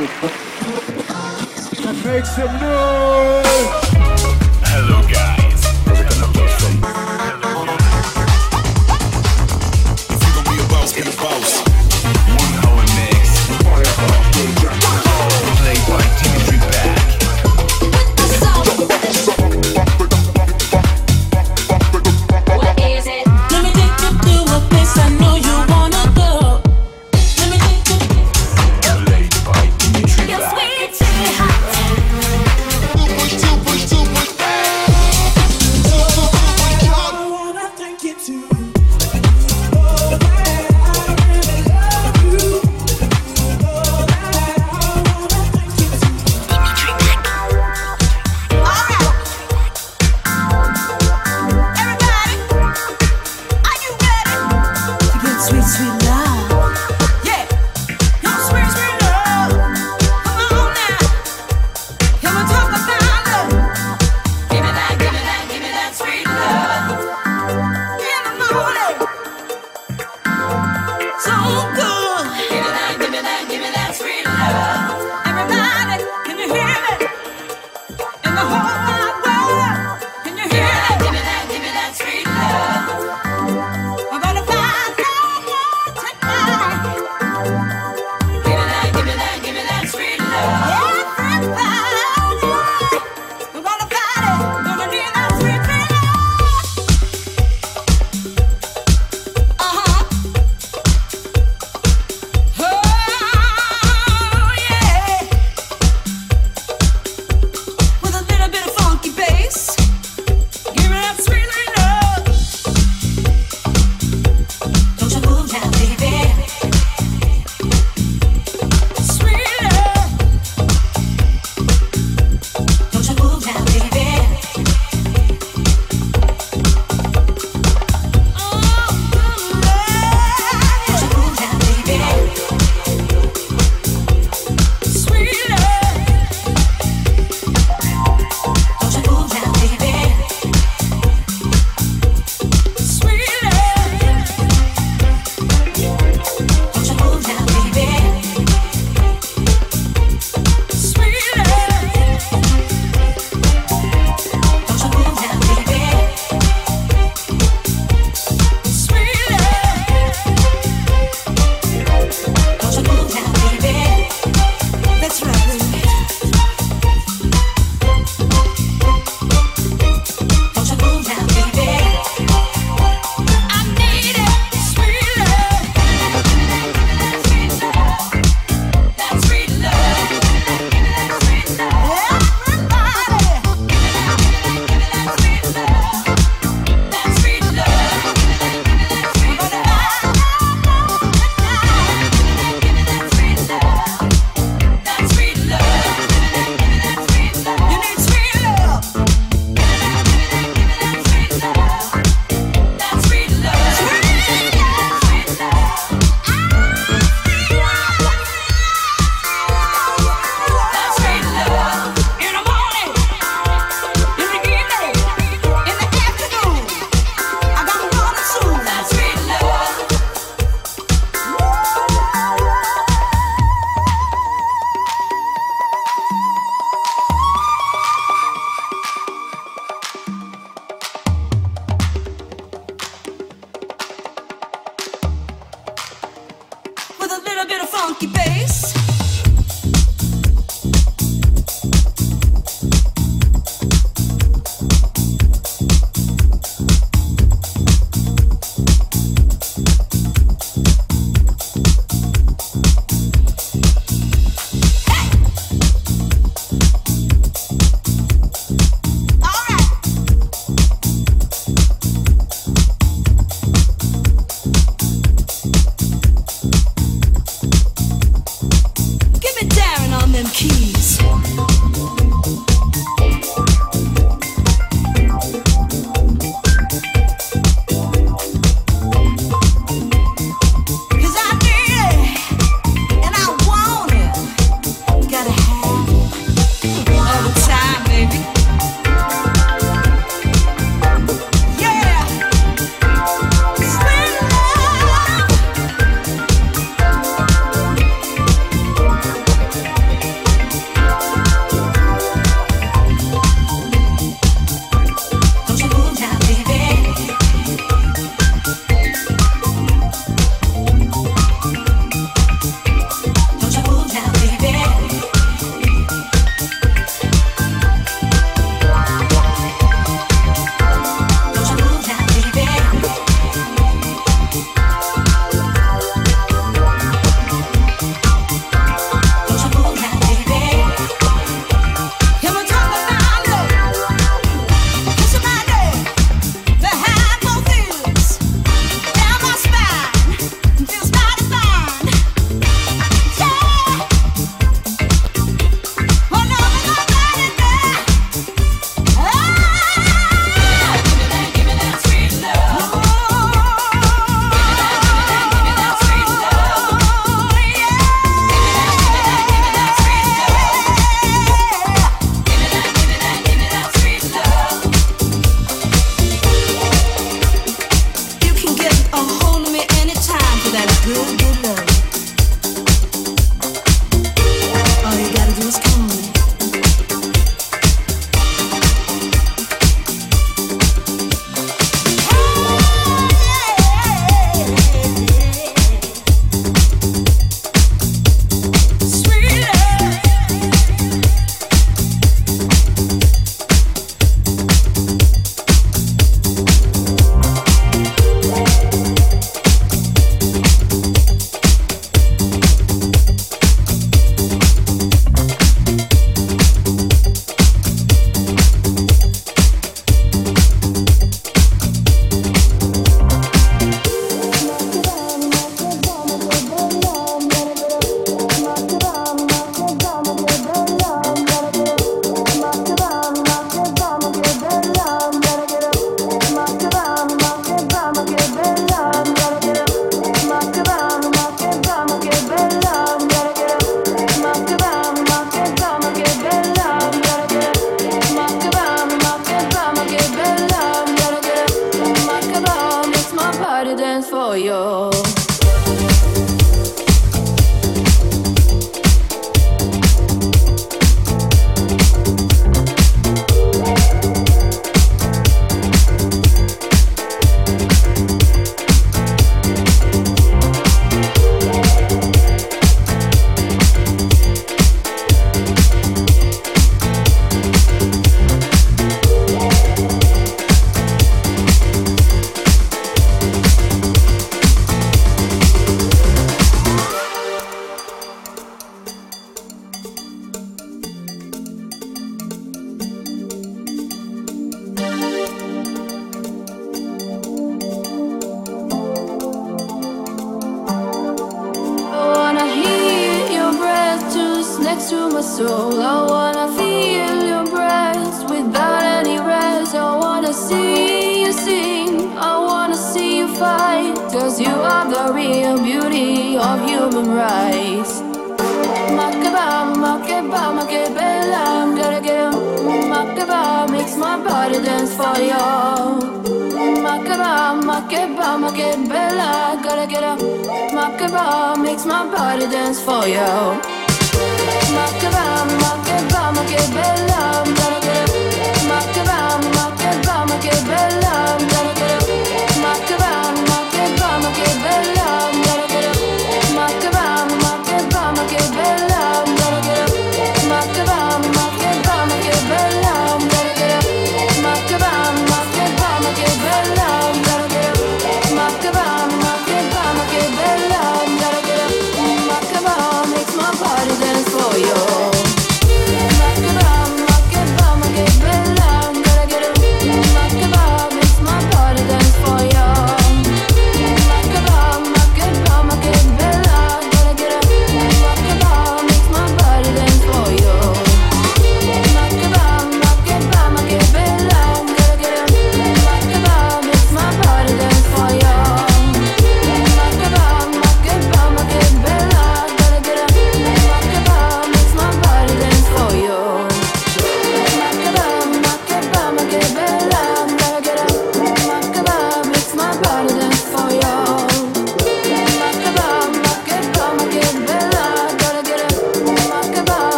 Make some noise!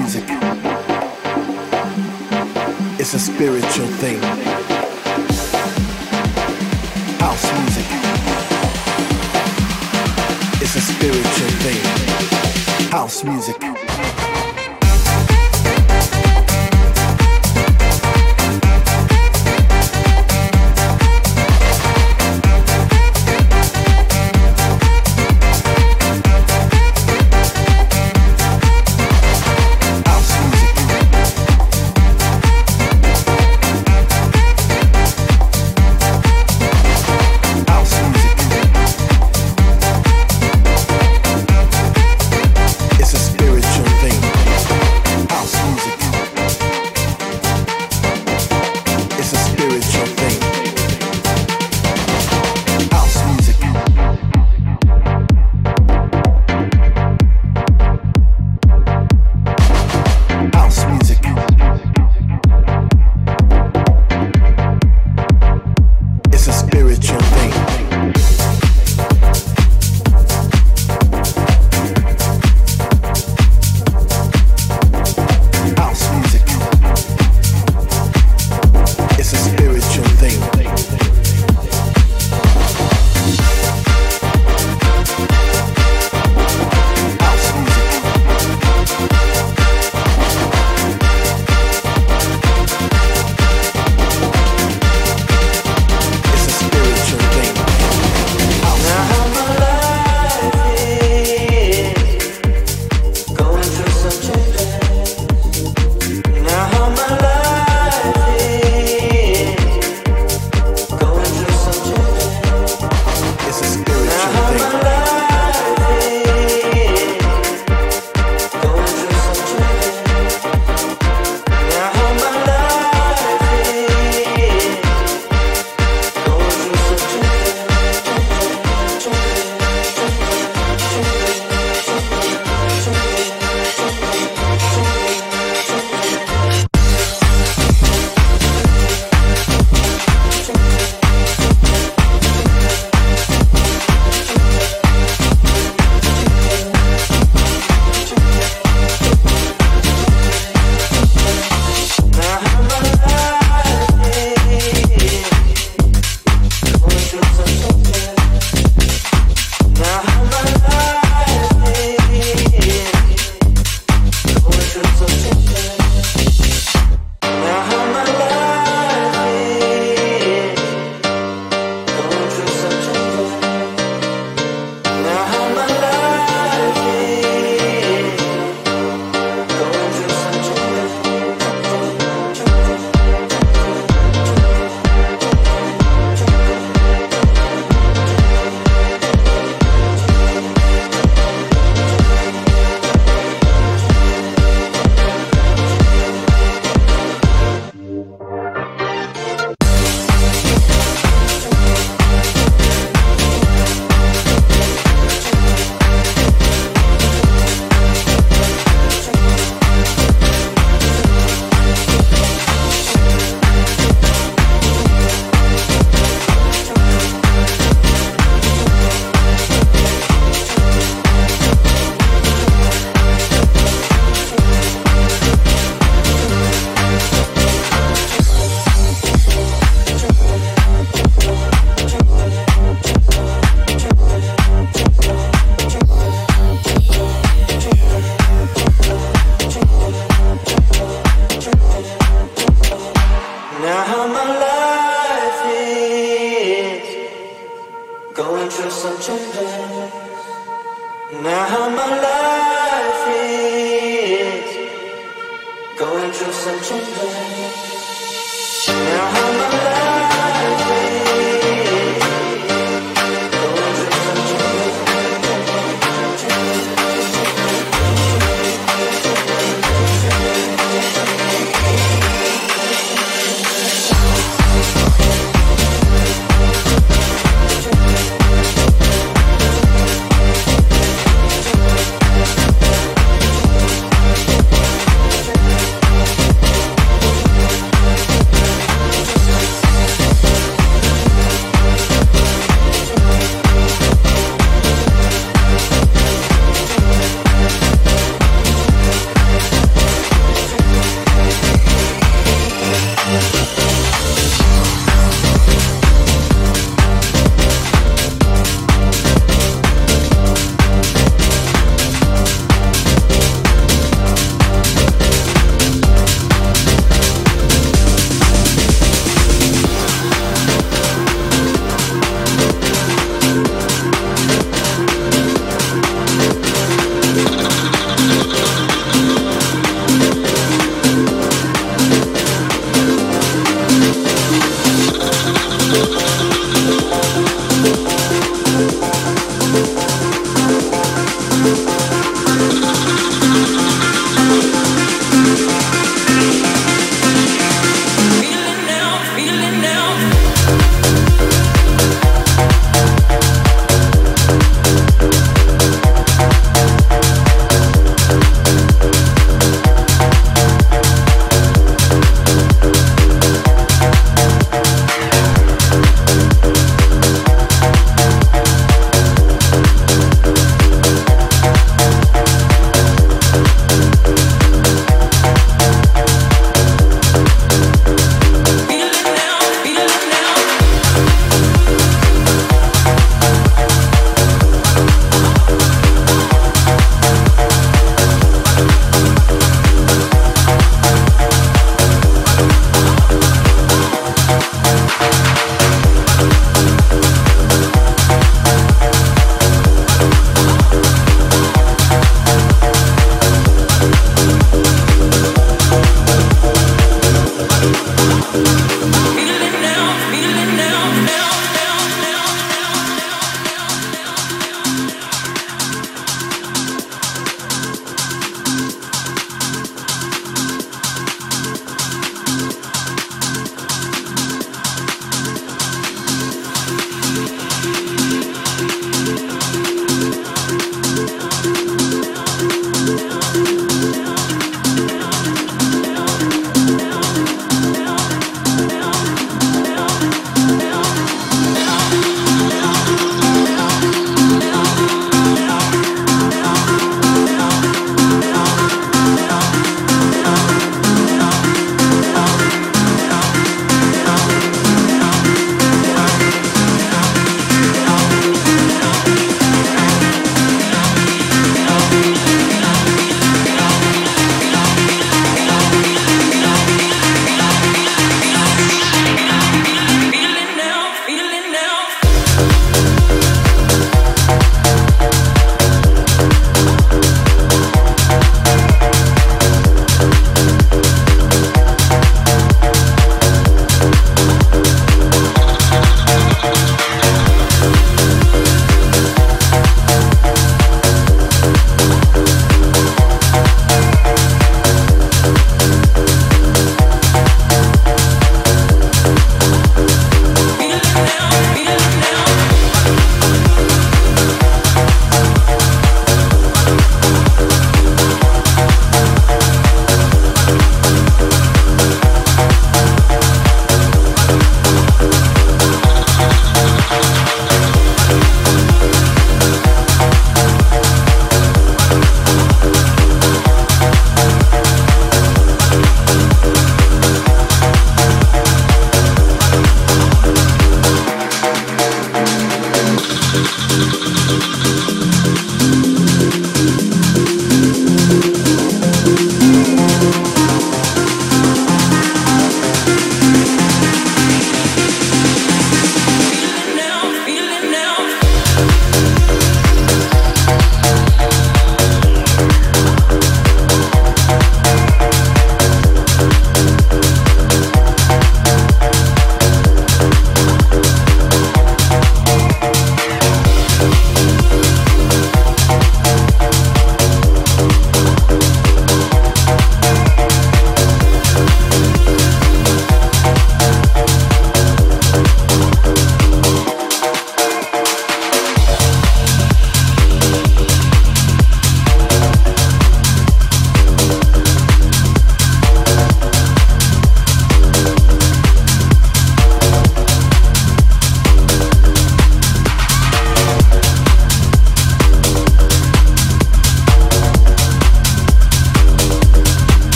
music. It's a spiritual thing. House music. It's a spiritual thing. House music.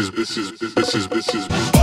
Is this is this is this is Everybody hands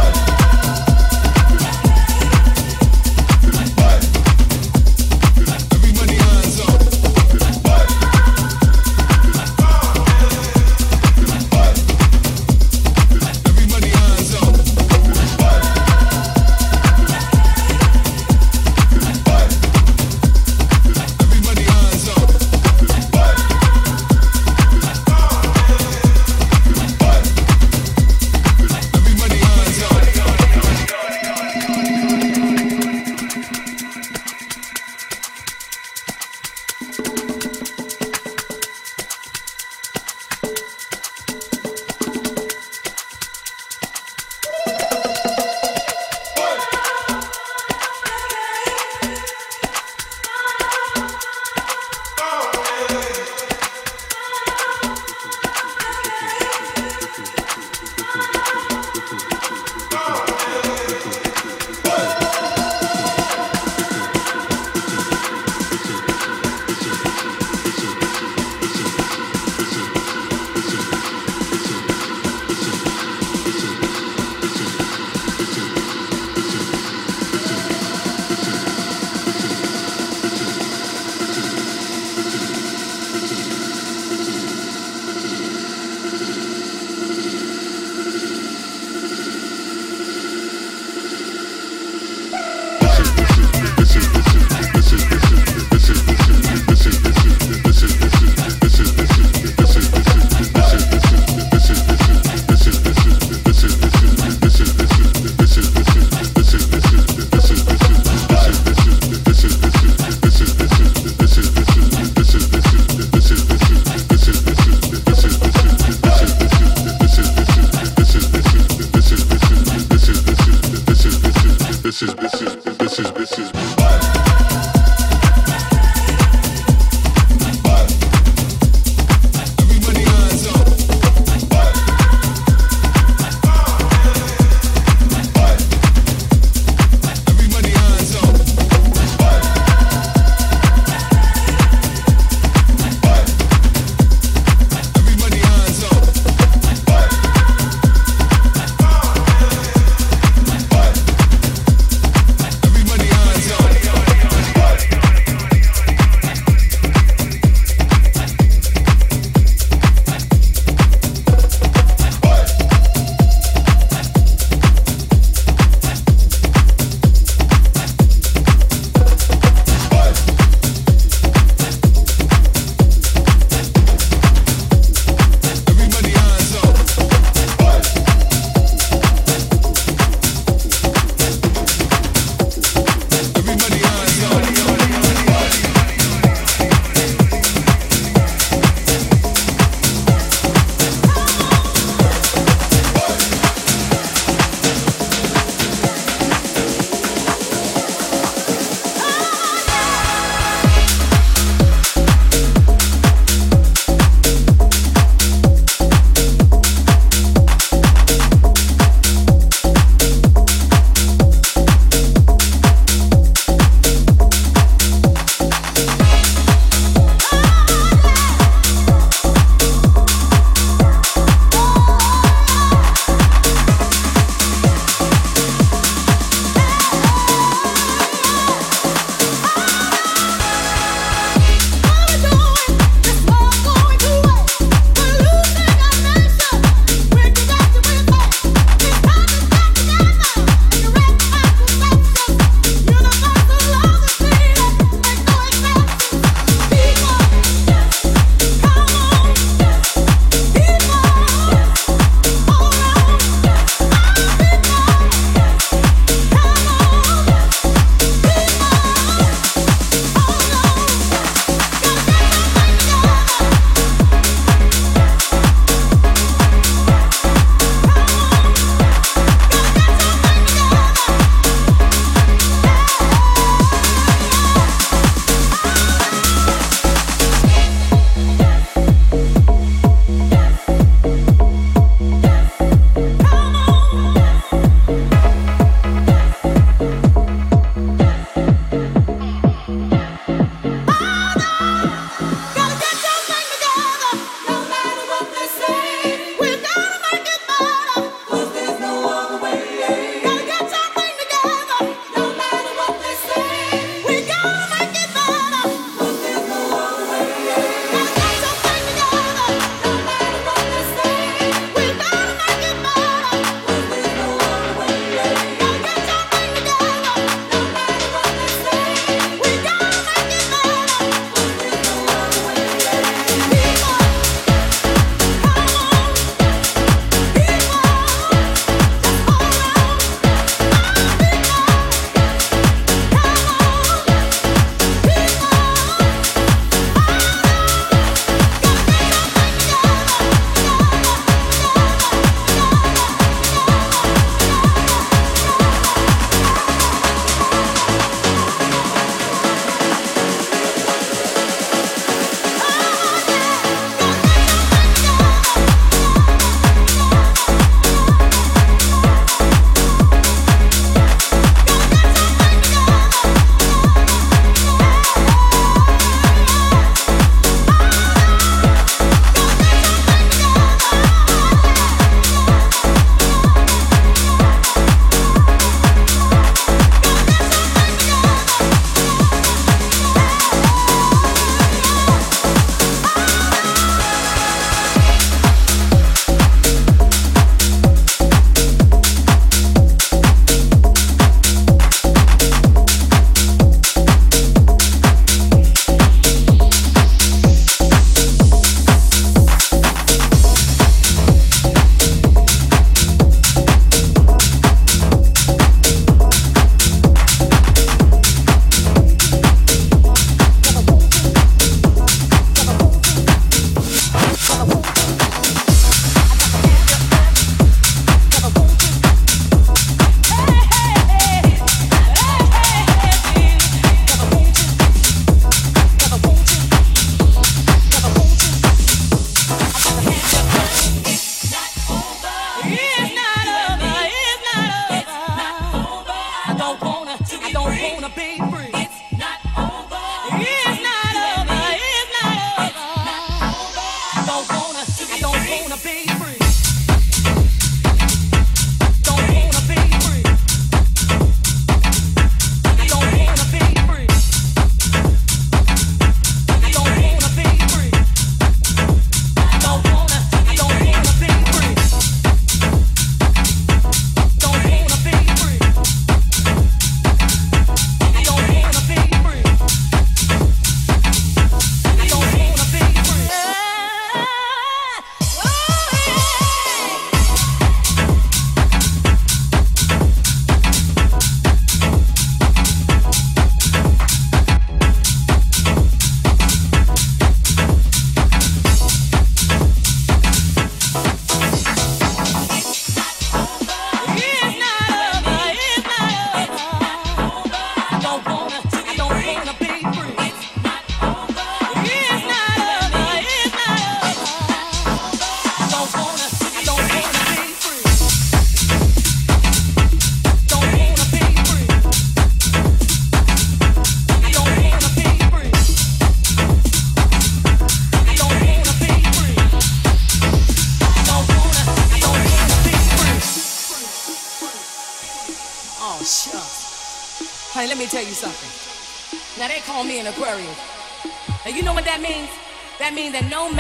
that no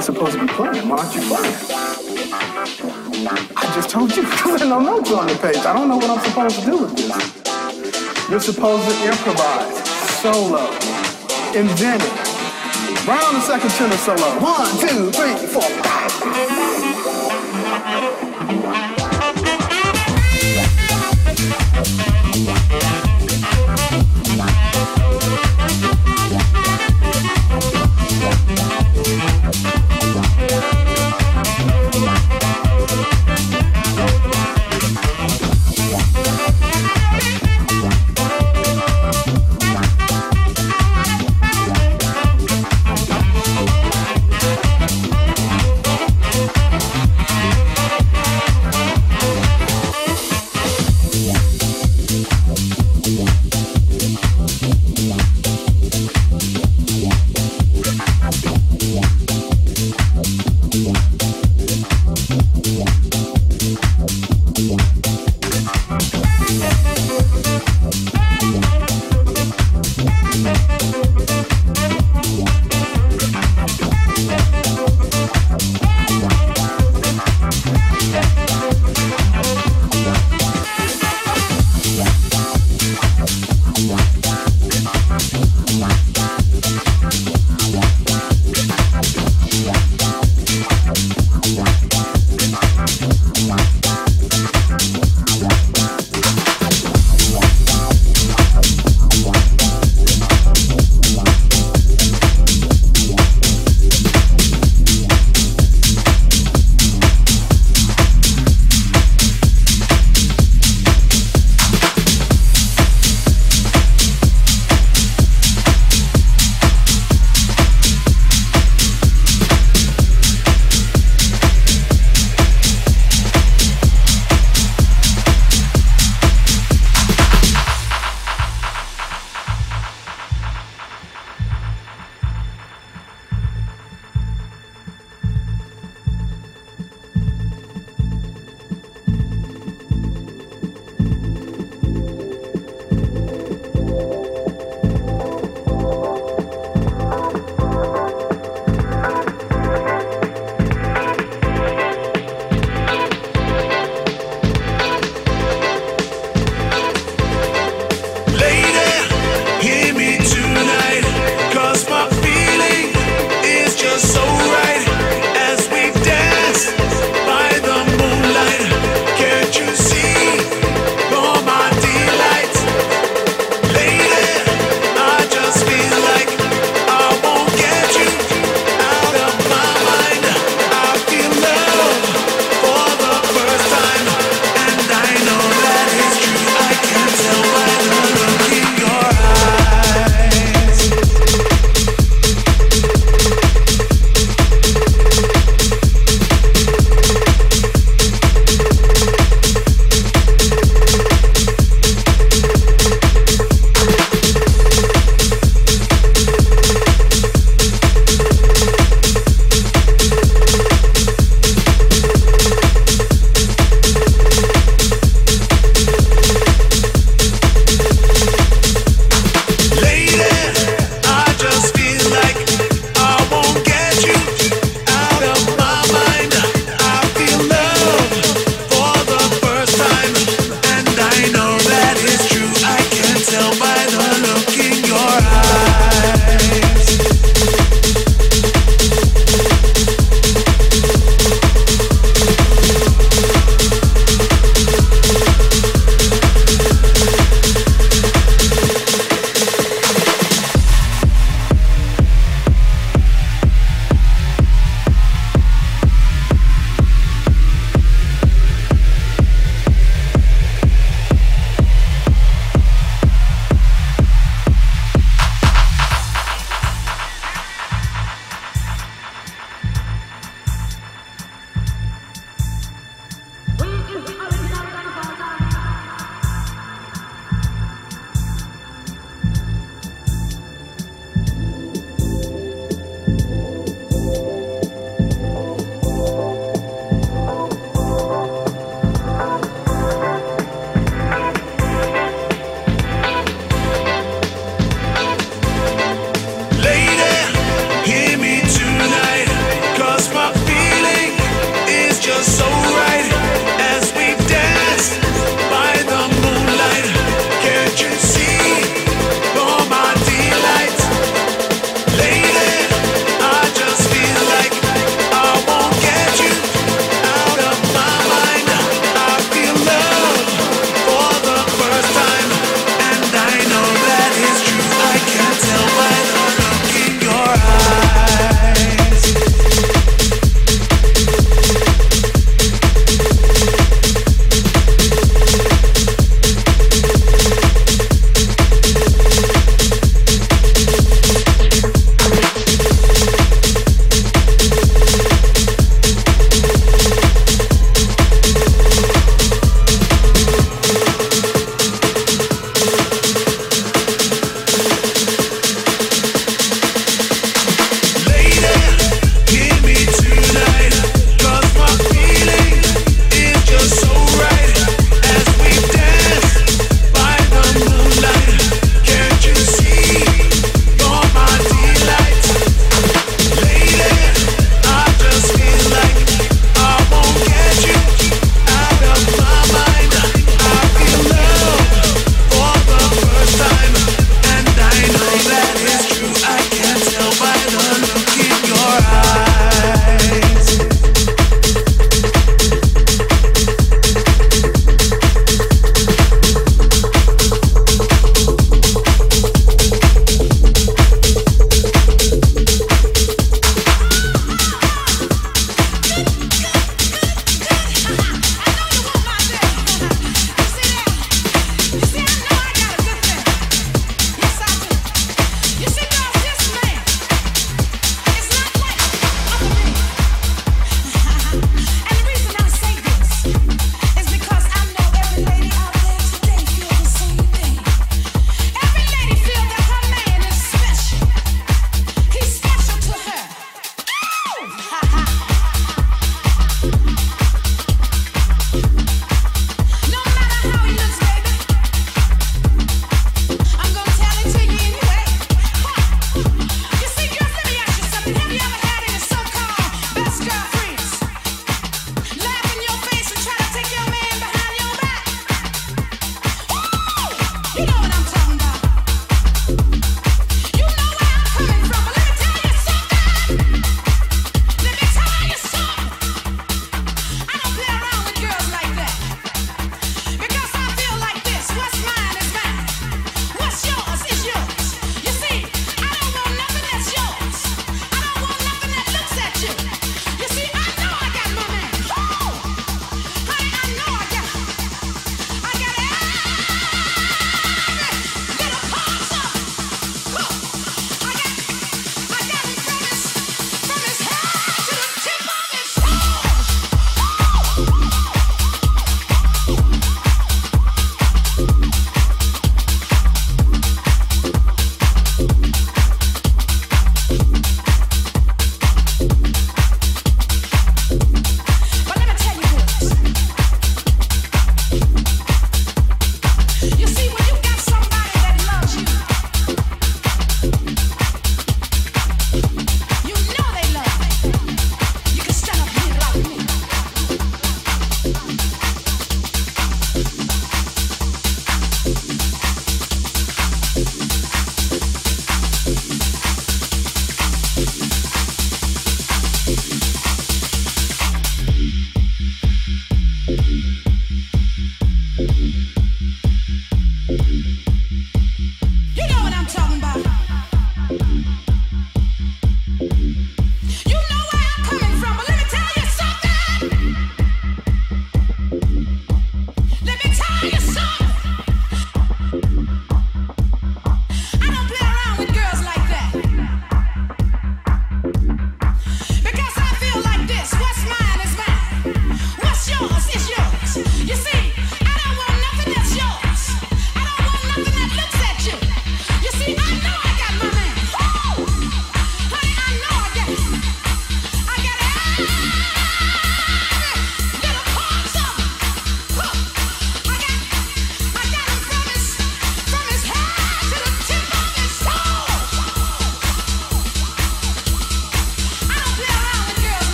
you're supposed to be playing. Why aren't you playing? I just told you there's no notes on the page. I don't know what I'm supposed to do with this. You're supposed to improvise, solo, invent it. Round the second tenor solo. One, two, three, four, five.